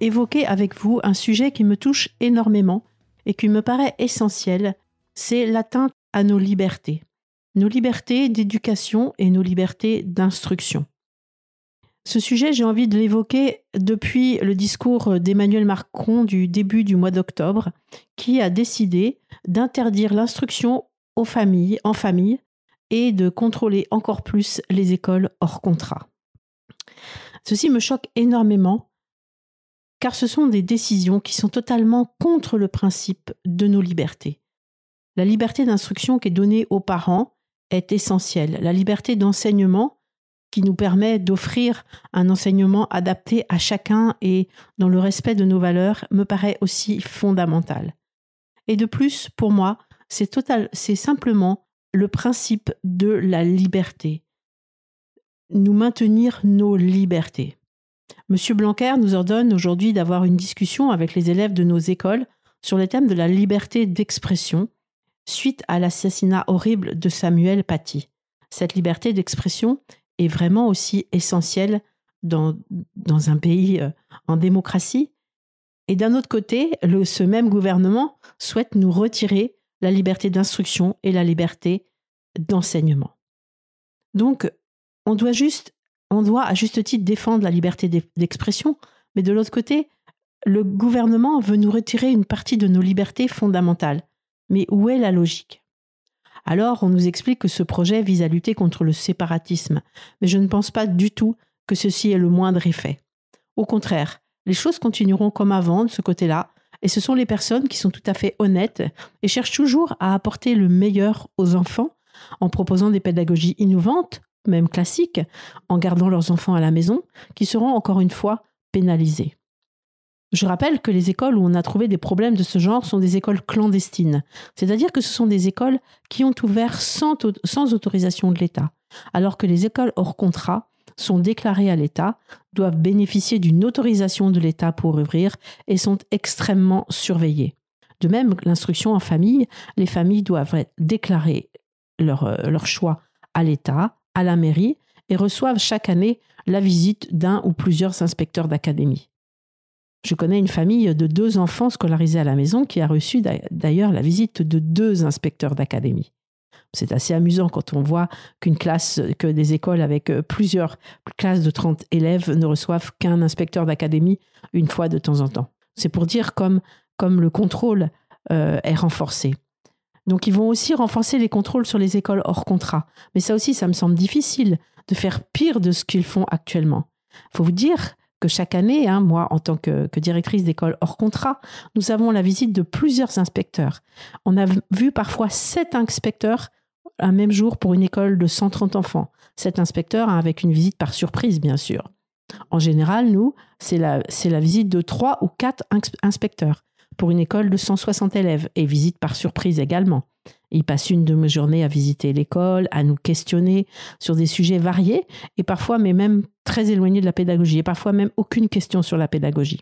évoquer avec vous un sujet qui me touche énormément et qui me paraît essentiel, c'est l'atteinte à nos libertés, nos libertés d'éducation et nos libertés d'instruction. Ce sujet, j'ai envie de l'évoquer depuis le discours d'Emmanuel Macron du début du mois d'octobre, qui a décidé d'interdire l'instruction aux familles, en famille, et de contrôler encore plus les écoles hors contrat. Ceci me choque énormément car ce sont des décisions qui sont totalement contre le principe de nos libertés. La liberté d'instruction qui est donnée aux parents est essentielle. La liberté d'enseignement qui nous permet d'offrir un enseignement adapté à chacun et dans le respect de nos valeurs me paraît aussi fondamentale. Et de plus, pour moi, c'est total, c'est simplement le principe de la liberté. Nous maintenir nos libertés. Monsieur Blanquer nous ordonne aujourd'hui d'avoir une discussion avec les élèves de nos écoles sur le thème de la liberté d'expression suite à l'assassinat horrible de Samuel Paty. Cette liberté d'expression est vraiment aussi essentielle dans, dans un pays euh, en démocratie. Et d'un autre côté, ce même gouvernement souhaite nous retirer la liberté d'instruction et la liberté d'enseignement. Donc, on doit juste on doit à juste titre défendre la liberté d'expression, mais de l'autre côté, le gouvernement veut nous retirer une partie de nos libertés fondamentales. Mais où est la logique? Alors, on nous explique que ce projet vise à lutter contre le séparatisme, mais je ne pense pas du tout que ceci ait le moindre effet. Au contraire, les choses continueront comme avant de ce côté-là, et ce sont les personnes qui sont tout à fait honnêtes et cherchent toujours à apporter le meilleur aux enfants en proposant des pédagogies innovantes, même classiques, en gardant leurs enfants à la maison, qui seront encore une fois pénalisés. Je rappelle que les écoles où on a trouvé des problèmes de ce genre sont des écoles clandestines, c'est-à-dire que ce sont des écoles qui ont ouvert sans, autorisation de l'État, alors que les écoles hors contrat sont déclarées à l'État, doivent bénéficier d'une autorisation de l'État pour ouvrir et sont extrêmement surveillées. De même, l'instruction en famille, les familles doivent déclarer euh, leur choix à l'État, à la mairie, et reçoivent chaque année la visite d'un ou plusieurs inspecteurs d'académie. Je connais une famille de deux enfants scolarisés à la maison qui a reçu d'ailleurs la visite de deux inspecteurs d'académie. C'est assez amusant quand on voit qu'une classe, que des écoles avec euh, plusieurs classes de 30 élèves ne reçoivent qu'un inspecteur d'académie une fois de temps en temps. C'est pour dire comme, comme le contrôle euh, est renforcé. Donc ils vont aussi renforcer les contrôles sur les écoles hors contrat. Mais ça aussi, ça me semble difficile de faire pire de ce qu'ils font actuellement. Il faut vous dire que chaque année, hein, moi, en tant que, directrice d'école hors contrat, nous avons la visite de plusieurs inspecteurs. On a vu parfois sept inspecteurs un même jour pour une école de 130 enfants. Sept inspecteurs hein, avec une visite par surprise, bien sûr. En général, nous, c'est la visite de trois ou quatre inspecteurs pour une école de 160 élèves et visite par surprise également. Ils passent une demi-journée à visiter l'école, à nous questionner sur des sujets variés et parfois, mais même très éloignés de la pédagogie et parfois même aucune question sur la pédagogie.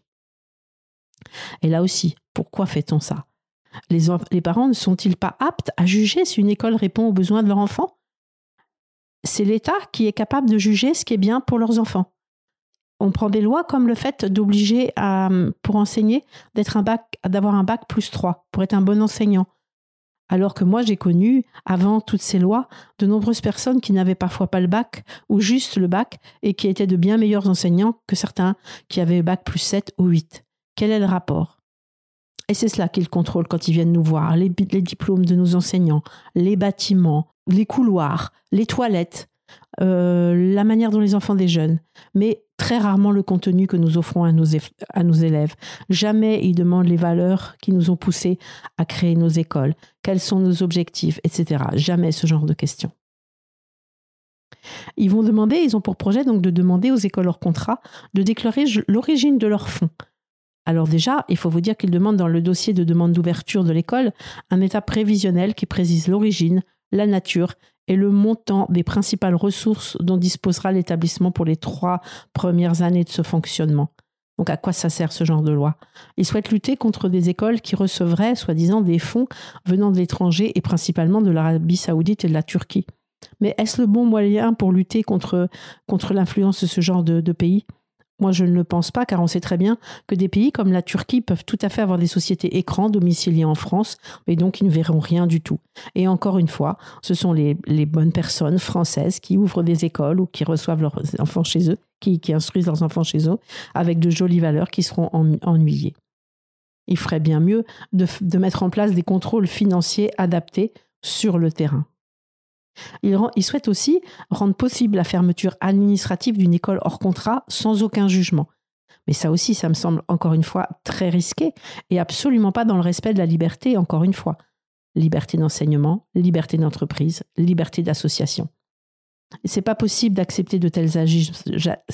Et là aussi, pourquoi fait-on ça? Les, les parents ne sont-ils pas aptes à juger si une école répond aux besoins de leur enfant? C'est l'État qui est capable de juger ce qui est bien pour leurs enfants. On prend des lois comme le fait d'obliger pour enseigner d'être un bac, d'avoir un bac plus 3 pour être un bon enseignant. Alors que moi, j'ai connu, avant toutes ces lois, de nombreuses personnes qui n'avaient parfois pas le bac ou juste le bac et qui étaient de bien meilleurs enseignants que certains qui avaient bac plus 7 ou 8. Quel est le rapport? Et c'est cela qu'ils contrôlent quand ils viennent nous voir, les diplômes de nos enseignants, les bâtiments, les couloirs, les toilettes, euh, la manière dont les enfants déjeunent, mais très rarement le contenu que nous offrons à nos, élèves. Jamais ils demandent les valeurs qui nous ont poussés à créer nos écoles, quels sont nos objectifs, etc. Jamais ce genre de questions. Ils vont demander, ils ont pour projet donc de demander aux écoles hors contrat de déclarer l'origine de leurs fonds. Alors déjà, il faut vous dire qu'ils demandent dans le dossier de demande d'ouverture de l'école un état prévisionnel qui précise l'origine, la nature et le montant des principales ressources dont disposera l'établissement pour les trois premières années de ce fonctionnement. Donc à quoi ça sert ce genre de loi? Il souhaite lutter contre des écoles qui recevraient, soi-disant, des fonds venant de l'étranger et principalement de l'Arabie saoudite et de la Turquie. Mais est-ce le bon moyen pour lutter contre, contre l'influence de ce genre de pays? Moi, je ne le pense pas, car on sait très bien que des pays comme la Turquie peuvent tout à fait avoir des sociétés écrans domiciliées en France, et donc ils ne verront rien du tout. Et encore une fois, ce sont les, bonnes personnes françaises qui ouvrent des écoles ou qui reçoivent leurs enfants chez eux, qui, instruisent leurs enfants chez eux, avec de jolies valeurs qui seront ennuyées. Il ferait bien mieux de mettre en place des contrôles financiers adaptés sur le terrain. Il, souhaite aussi rendre possible la fermeture administrative d'une école hors contrat sans aucun jugement. Mais ça aussi, ça me semble encore une fois très risqué et absolument pas dans le respect de la liberté, encore une fois. Liberté d'enseignement, liberté d'entreprise, liberté d'association. C'est pas possible d'accepter de tels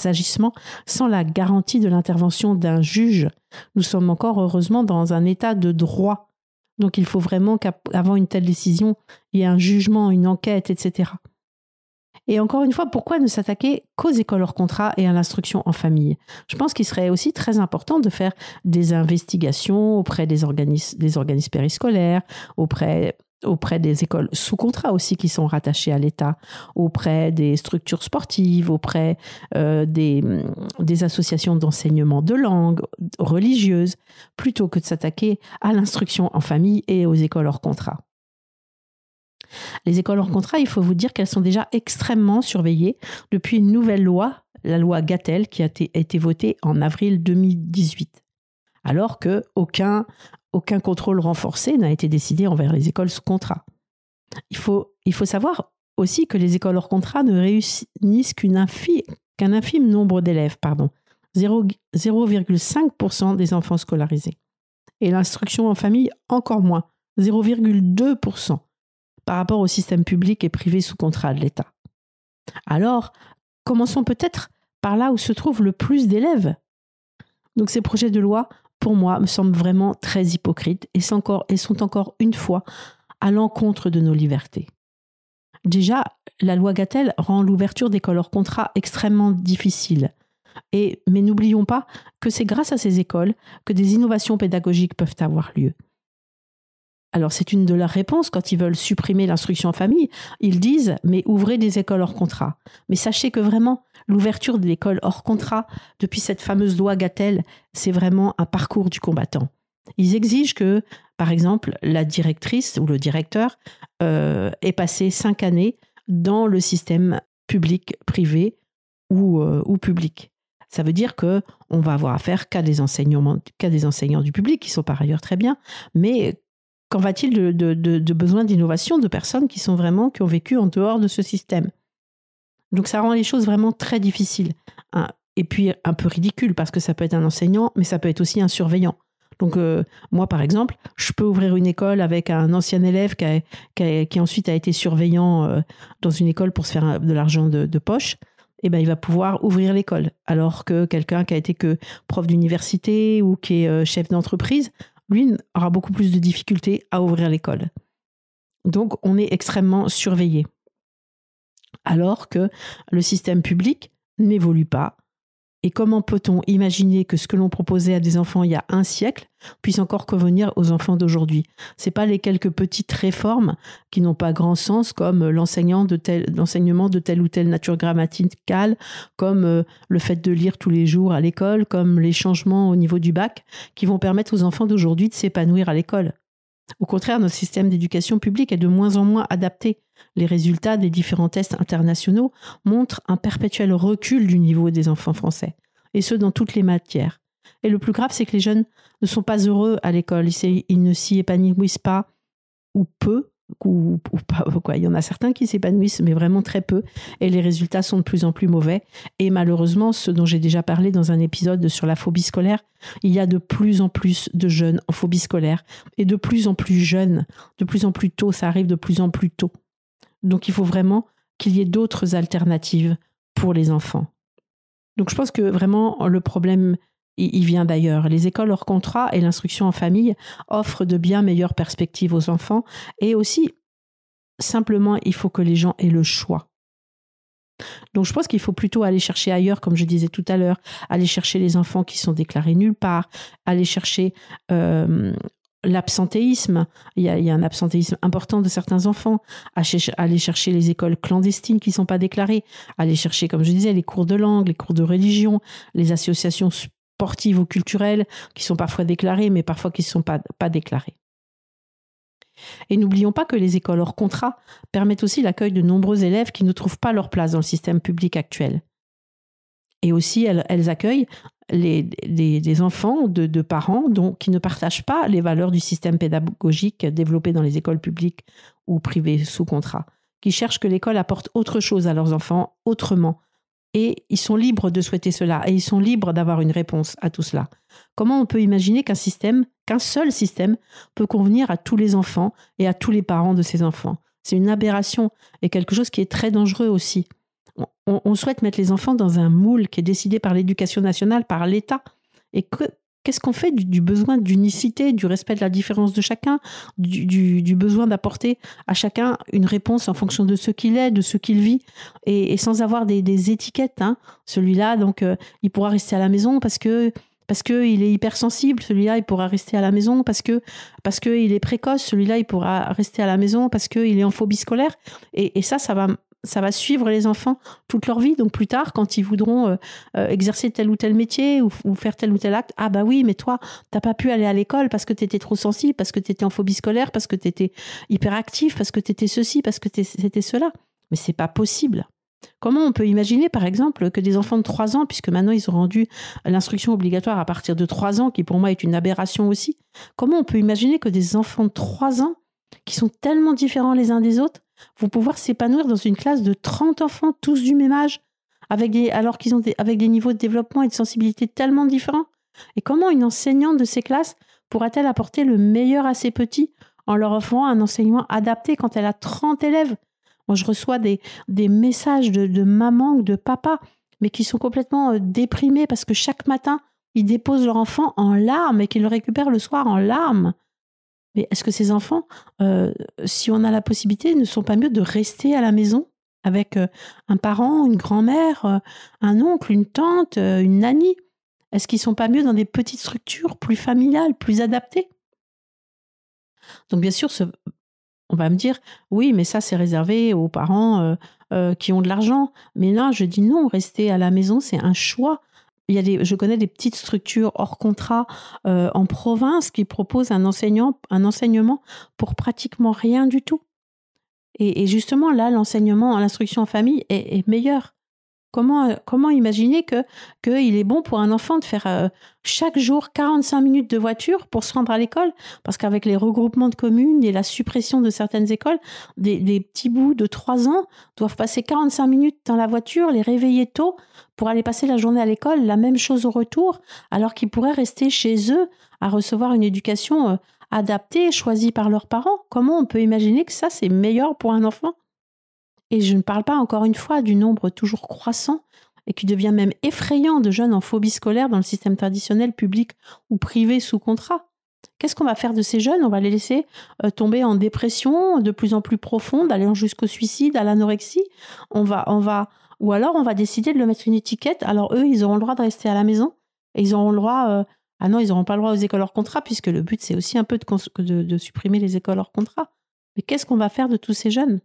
agissements sans la garantie de l'intervention d'un juge. Nous sommes encore heureusement dans un état de droit donc il faut vraiment qu'avant une telle décision, il y ait un jugement, une enquête, etc. Et encore une fois, pourquoi ne s'attaquer qu'aux écoles hors contrat et à l'instruction en famille? Je pense qu'il serait aussi très important de faire des investigations auprès des organismes, des organismes périscolaires, auprès auprès des écoles sous contrat aussi qui sont rattachées à l'État, auprès des structures sportives, auprès euh, des, des associations d'enseignement de langue religieuses, plutôt que de s'attaquer à l'instruction en famille et aux écoles hors contrat. Les écoles hors contrat, il faut vous dire qu'elles sont déjà extrêmement surveillées depuis une nouvelle loi, la loi Gatel, qui a été votée en avril 2018 alors que aucun, aucun contrôle renforcé n'a été décidé envers les écoles sous contrat. Il faut, savoir aussi que les écoles hors contrat ne réunissent qu'un infime, nombre d'élèves, pardon, 0,5% des enfants scolarisés. Et l'instruction en famille, encore moins, 0,2% par rapport au système public et privé sous contrat de l'État. Alors, commençons peut-être par là où se trouve le plus d'élèves. Donc ces projets de loi, pour moi, me semblent vraiment très hypocrites et sont encore, une fois à l'encontre de nos libertés. Déjà, la loi Gatel rend l'ouverture d'écoles hors contrat extrêmement difficile. Et, mais n'oublions pas que c'est grâce à ces écoles que des innovations pédagogiques peuvent avoir lieu. Alors c'est une de leurs réponses quand ils veulent supprimer l'instruction en famille. Ils disent mais ouvrez des écoles hors contrat. Mais sachez que vraiment l'ouverture de l'école hors contrat depuis cette fameuse loi Gatel, c'est vraiment un parcours du combattant. Ils exigent que, par exemple, la directrice ou le directeur euh, ait passé cinq années dans le système public, privé ou, euh, ou public. Ça veut dire que on va avoir affaire qu'à des enseignants, qu'à des enseignants du public qui sont par ailleurs très bien, mais Qu'en va-t-il de, de, besoin d'innovation de personnes qui sont vraiment, qui ont vécu en dehors de ce système? Donc ça rend les choses vraiment très difficiles. Et puis un peu ridicule parce que ça peut être un enseignant, mais ça peut être aussi un surveillant. Donc euh, moi, par exemple, je peux ouvrir une école avec un ancien élève qui, qui, ensuite a été surveillant euh, dans une école pour se faire de l'argent de, poche. Et eh ben, il va pouvoir ouvrir l'école. Alors que quelqu'un qui a été que prof d'université ou qui est euh, chef d'entreprise lui aura beaucoup plus de difficultés à ouvrir l'école. Donc on est extrêmement surveillé. Alors que le système public n'évolue pas, et comment peut-on imaginer que ce que l'on proposait à des enfants il y a un siècle puisse encore convenir aux enfants d'aujourd'hui? C'est pas les quelques petites réformes qui n'ont pas grand sens, comme l'enseignement de, de telle ou telle nature grammaticale, comme euh, le fait de lire tous les jours à l'école, comme les changements au niveau du bac, qui vont permettre aux enfants d'aujourd'hui de s'épanouir à l'école. Au contraire, notre système d'éducation publique est de moins en moins adapté les résultats des différents tests internationaux montrent un perpétuel recul du niveau des enfants français, et ce dans toutes les matières. Et le plus grave, c'est que les jeunes ne sont pas heureux à l'école, ils ne s'y épanouissent pas, ou peu, ou, pas. Il y en a certains qui s'épanouissent, mais vraiment très peu, et les résultats sont de plus en plus mauvais. Et malheureusement, ce dont j'ai déjà parlé dans un épisode sur la phobie scolaire, il y a de plus en plus de jeunes en phobie scolaire, et de plus en plus jeunes, de plus en plus tôt, ça arrive de plus en plus tôt. Donc il faut vraiment qu'il y ait d'autres alternatives pour les enfants. Donc je pense que vraiment le problème, il vient d'ailleurs. Les écoles hors contrat et l'instruction en famille offrent de bien meilleures perspectives aux enfants et aussi, simplement, il faut que les gens aient le choix. Donc je pense qu'il faut plutôt aller chercher ailleurs, comme je disais tout à l'heure, aller chercher les enfants qui sont déclarés nulle part, aller chercher euh, l'absentéisme. Il, y, a, un absentéisme important de certains enfants. aller chercher les écoles clandestines qui ne sont pas déclarées. Aller chercher, comme je disais, les cours de langue, les cours de religion, les associations sportives ou culturelles qui sont parfois déclarées, mais parfois qui ne sont pas, pas déclarées. Et n'oublions pas que les écoles hors contrat permettent aussi l'accueil de nombreux élèves qui ne trouvent pas leur place dans le système public actuel. Et aussi, elles, accueillent les, des enfants de, parents qui ne partagent pas les valeurs du système pédagogique développé dans les écoles publiques ou privées sous contrat, qui cherchent que l'école apporte autre chose à leurs enfants autrement. Et ils sont libres de souhaiter cela, et ils sont libres d'avoir une réponse à tout cela. Comment on peut imaginer qu'un système, qu'un seul système, peut convenir à tous les enfants et à tous les parents de ces enfants? C'est une aberration et quelque chose qui est très dangereux aussi on, souhaite mettre les enfants dans un moule qui est décidé par l'éducation nationale, par l'État. Et qu'est-ce qu'on fait du, besoin d'unicité, du respect de la différence de chacun, du, besoin d'apporter à chacun une réponse en fonction de ce qu'il est, de ce qu'il vit, et, sans avoir des, étiquettes. Hein. Celui-là, donc, euh, il pourra rester à la maison parce que parce qu'il est hypersensible, celui-là, il pourra rester à la maison parce que parce qu'il est précoce, celui-là, il pourra rester à la maison parce qu'il est en phobie scolaire. Et, et ça, ça va ça va suivre les enfants toute leur vie. Donc plus tard, quand ils voudront euh, euh, exercer tel ou tel métier ou, faire tel ou tel acte, ah bah oui, mais toi, t'as pas pu aller à l'école parce que tu étais trop sensible, parce que tu étais en phobie scolaire, parce que tu étais hyperactif, parce que tu étais ceci, parce que c'était cela. Mais c'est pas possible. Comment on peut imaginer, par exemple, que des enfants de 3 ans, puisque maintenant ils ont rendu l'instruction obligatoire à partir de 3 ans, qui pour moi est une aberration aussi, comment on peut imaginer que des enfants de 3 ans, qui sont tellement différents les uns des autres, vont pouvoir s'épanouir dans une classe de 30 enfants, tous du même âge, avec des, alors qu'ils ont des, avec des niveaux de développement et de sensibilité tellement différents Et comment une enseignante de ces classes pourra-t-elle apporter le meilleur à ses petits en leur offrant un enseignement adapté quand elle a 30 élèves? Moi, je reçois des, messages de, de maman ou de papa, mais qui sont complètement euh, déprimés parce que chaque matin, ils déposent leur enfant en larmes et qu'ils le récupèrent le soir en larmes. Mais est-ce que ces enfants, euh, si on a la possibilité, ne sont pas mieux de rester à la maison avec euh, un parent, une grand-mère, un oncle, une tante, une nanny? Est-ce qu'ils sont pas mieux dans des petites structures plus familiales, plus adaptées? Donc bien sûr, on va me dire, oui, mais ça, c'est réservé aux parents euh, euh, qui ont de l'argent. Mais là, je dis non, rester à la maison, c'est un choix. Il y a des, je connais des petites structures hors contrat euh, en province qui proposent un, enseignement pour pratiquement rien du tout. Et, justement, là, l'enseignement, l'instruction en famille est, est meilleur. Comment, comment imaginer que qu'il est bon pour un enfant de faire euh, chaque jour 45 minutes de voiture pour se rendre à l'école? Parce qu'avec les regroupements de communes et la suppression de certaines écoles, des, des, petits bouts de 3 ans doivent passer 45 minutes dans la voiture, les réveiller tôt pour aller passer la journée à l'école, la même chose au retour, alors qu'ils pourraient rester chez eux à recevoir une éducation euh, adaptée, choisie par leurs parents. Comment on peut imaginer que ça, c'est meilleur pour un enfant? Et je ne parle pas encore une fois du nombre toujours croissant et qui devient même effrayant de jeunes en phobie scolaire dans le système traditionnel public ou privé sous contrat. Qu'est-ce qu'on va faire de ces jeunes? On va les laisser euh, tomber en dépression de plus en plus profonde, allant jusqu'au suicide, à l'anorexie? On va, on va, ou alors on va décider de le mettre une étiquette. Alors eux, ils auront le droit de rester à la maison et ils auront le droit. Euh, ah non, ils n'auront pas le droit aux écoles hors contrat puisque le but c'est aussi un peu de supprimer les écoles hors contrat. Mais qu'est-ce qu'on va faire de tous ces jeunes?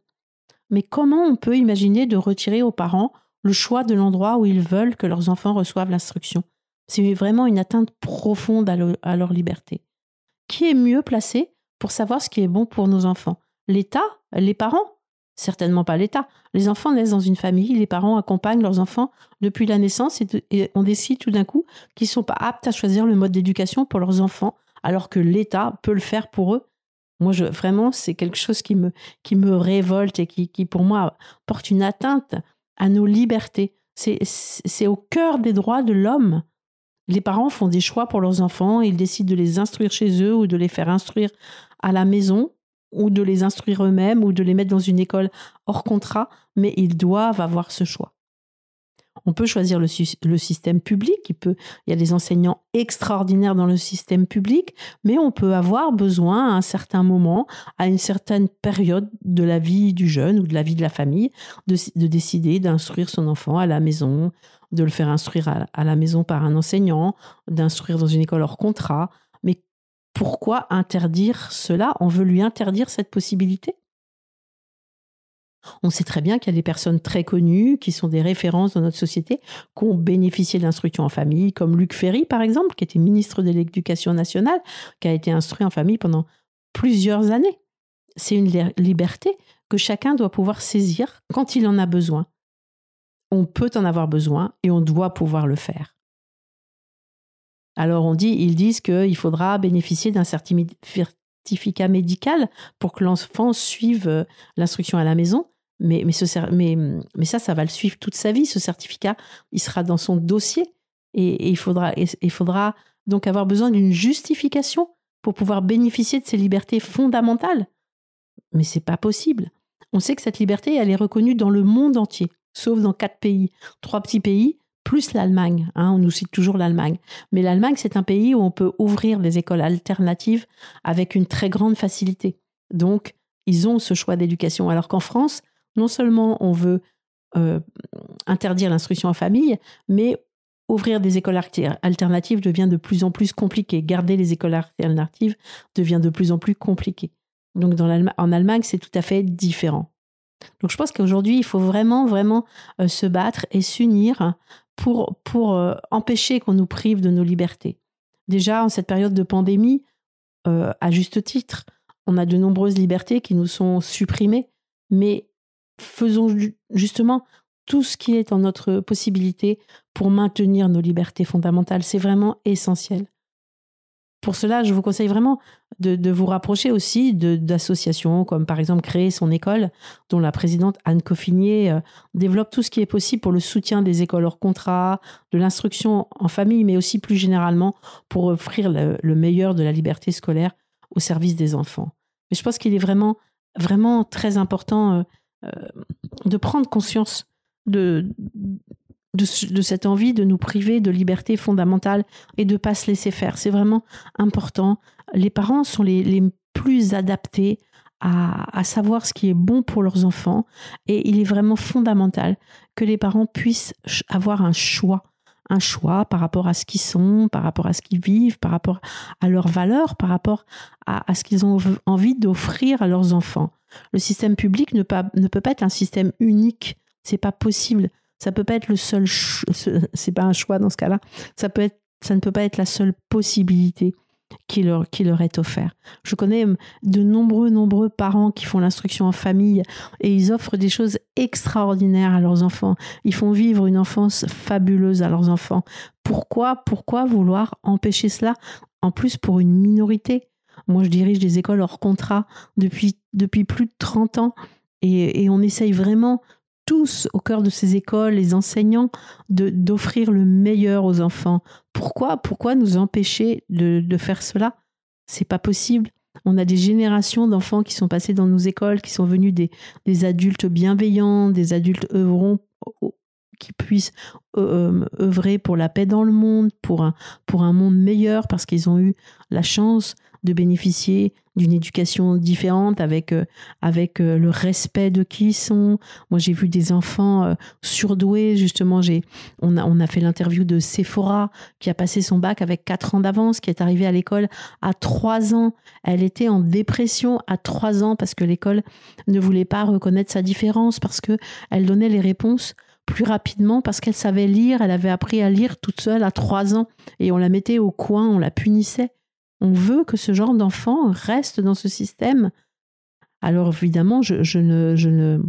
Mais comment on peut imaginer de retirer aux parents le choix de l'endroit où ils veulent que leurs enfants reçoivent l'instruction? C'est vraiment une atteinte profonde à, leur liberté. Qui est mieux placé pour savoir ce qui est bon pour nos enfants? L'État? Les parents? Certainement pas l'État. Les enfants naissent dans une famille, les parents accompagnent leurs enfants depuis la naissance et, on décide tout d'un coup qu'ils ne sont pas aptes à choisir le mode d'éducation pour leurs enfants, alors que l'État peut le faire pour eux moi, je, vraiment, c'est quelque chose qui me, révolte et qui, qui, pour moi, porte une atteinte à nos libertés. C'est au cœur des droits de l'homme. Les parents font des choix pour leurs enfants, ils décident de les instruire chez eux ou de les faire instruire à la maison ou de les instruire eux-mêmes ou de les mettre dans une école hors contrat, mais ils doivent avoir ce choix. On peut choisir le, système public, il, peut, y a des enseignants extraordinaires dans le système public, mais on peut avoir besoin à un certain moment, à une certaine période de la vie du jeune ou de la vie de la famille, de, décider d'instruire son enfant à la maison, de le faire instruire à la maison par un enseignant, d'instruire dans une école hors contrat. Mais pourquoi interdire cela? On veut lui interdire cette possibilité? On sait très bien qu'il y a des personnes très connues qui sont des références dans notre société, qui ont bénéficié de l'instruction en famille, comme Luc Ferry, par exemple, qui était ministre de l'Éducation nationale, qui a été instruit en famille pendant plusieurs années. C'est une liberté que chacun doit pouvoir saisir quand il en a besoin. On peut en avoir besoin et on doit pouvoir le faire. Alors on dit, ils disent qu'il faudra bénéficier d'un certificat médical pour que l'enfant suive euh, l'instruction à la maison. Mais, mais, ça, ça va le suivre toute sa vie, ce certificat. Il sera dans son dossier et, il, faudra, faudra donc avoir besoin d'une justification pour pouvoir bénéficier de ces libertés fondamentales. Mais c'est pas possible. On sait que cette liberté, elle est reconnue dans le monde entier, sauf dans quatre pays. Trois petits pays, plus l'Allemagne. Hein, on nous cite toujours l'Allemagne. Mais l'Allemagne, c'est un pays où on peut ouvrir des écoles alternatives avec une très grande facilité. Donc, ils ont ce choix d'éducation. Alors qu'en France, non seulement on veut euh, interdire l'instruction en famille, mais ouvrir des écoles alternatives devient de plus en plus compliqué. Garder les écoles alternatives devient de plus en plus compliqué. Donc en Allemagne, c'est tout à fait différent. Donc je pense qu'aujourd'hui, il faut vraiment, vraiment euh, se battre et s'unir pour, pour euh, empêcher qu'on nous prive de nos libertés. Déjà, en cette période de pandémie, à juste titre, on a de nombreuses libertés qui nous sont supprimées, mais faisons justement tout ce qui est en notre possibilité pour maintenir nos libertés fondamentales. C'est vraiment essentiel. Pour cela, je vous conseille vraiment de, vous rapprocher aussi d'associations comme par exemple Créer son école, dont la présidente Anne Coffinier euh, développe tout ce qui est possible pour le soutien des écoles hors contrat, de l'instruction en famille, mais aussi plus généralement pour offrir le, le meilleur de la liberté scolaire au service des enfants. Mais je pense qu'il est vraiment, vraiment très important euh, de prendre conscience de, de, cette envie de nous priver de liberté fondamentale et de ne pas se laisser faire. C'est vraiment important. Les parents sont les, plus adaptés à, savoir ce qui est bon pour leurs enfants et il est vraiment fondamental que les parents puissent avoir un choix un choix par rapport à ce qu'ils sont, par rapport à ce qu'ils vivent, par rapport à leurs valeurs, par rapport à, ce qu'ils ont envie d'offrir à leurs enfants. Le système public ne, ne peut pas être un système unique, c'est pas possible. Ça peut pas être le seul, c'est pas un choix dans ce cas-là. Ça peut être, ça ne peut pas être la seule possibilité qui leur, qui leur est offert. Je connais de nombreux, nombreux parents qui font l'instruction en famille et ils offrent des choses extraordinaires à leurs enfants. Ils font vivre une enfance fabuleuse à leurs enfants. Pourquoi, pourquoi vouloir empêcher cela En plus pour une minorité? Moi, je dirige des écoles hors contrat depuis, depuis plus de 30 ans et, et on essaye vraiment tous au cœur de ces écoles, les enseignants, d'offrir le meilleur aux enfants. Pourquoi Pourquoi nous empêcher de, faire cela? C'est pas possible. On a des générations d'enfants qui sont passés dans nos écoles, qui sont venus des, des adultes bienveillants, des adultes œuvrons qui puissent euh, œuvrer pour la paix dans le monde, pour un, pour un monde meilleur, parce qu'ils ont eu la chance de bénéficier d'une éducation différente avec euh, avec euh, le respect de qui ils sont. Moi, j'ai vu des enfants euh, surdoués. Justement, j'ai on a on a fait l'interview de Sephora qui a passé son bac avec quatre ans d'avance, qui est arrivée à l'école à trois ans. Elle était en dépression à trois ans parce que l'école ne voulait pas reconnaître sa différence parce que elle donnait les réponses plus rapidement parce qu'elle savait lire, elle avait appris à lire toute seule à trois ans et on la mettait au coin, on la punissait. On veut que ce genre d'enfant reste dans ce système. Alors évidemment, je, ne, je, ne,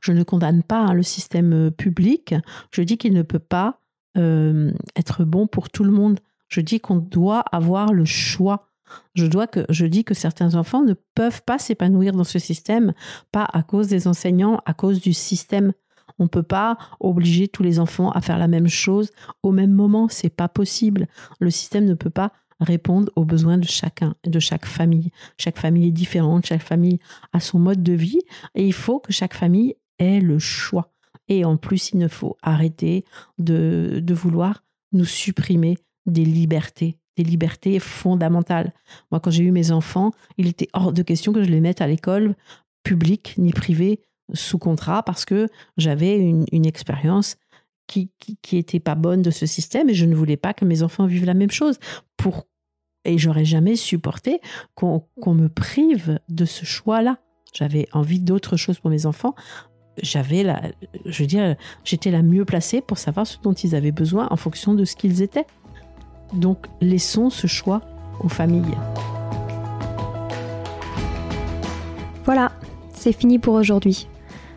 je ne condamne pas hein, le système euh, public. Je dis qu'il ne peut pas euh, être bon pour tout le monde. Je dis qu'on doit avoir le choix. Je, dois que, je dis que certains enfants ne peuvent pas s'épanouir dans ce système, pas à cause des enseignants, à cause du système. On ne peut pas obliger tous les enfants à faire la même chose au même moment. C'est pas possible. Le système ne peut pas répondre aux besoins de chacun, de chaque famille. Chaque famille est différente, chaque famille a son mode de vie et il faut que chaque famille ait le choix. Et en plus, il ne faut arrêter de, de vouloir nous supprimer des libertés, des libertés fondamentales. Moi, quand j'ai eu mes enfants, il était hors de question que je les mette à l'école publique ni privée sous contrat parce que j'avais une, expérience qui, qui, était pas bonne de ce système et je ne voulais pas que mes enfants vivent la même chose. Pour et j'aurais jamais supporté qu'on me prive de ce choix-là. J'avais envie d'autre chose pour mes enfants. J'avais la, je veux dire, j'étais la mieux placée pour savoir ce dont ils avaient besoin en fonction de ce qu'ils étaient. Donc, laissons ce choix aux familles. Voilà, c'est fini pour aujourd'hui.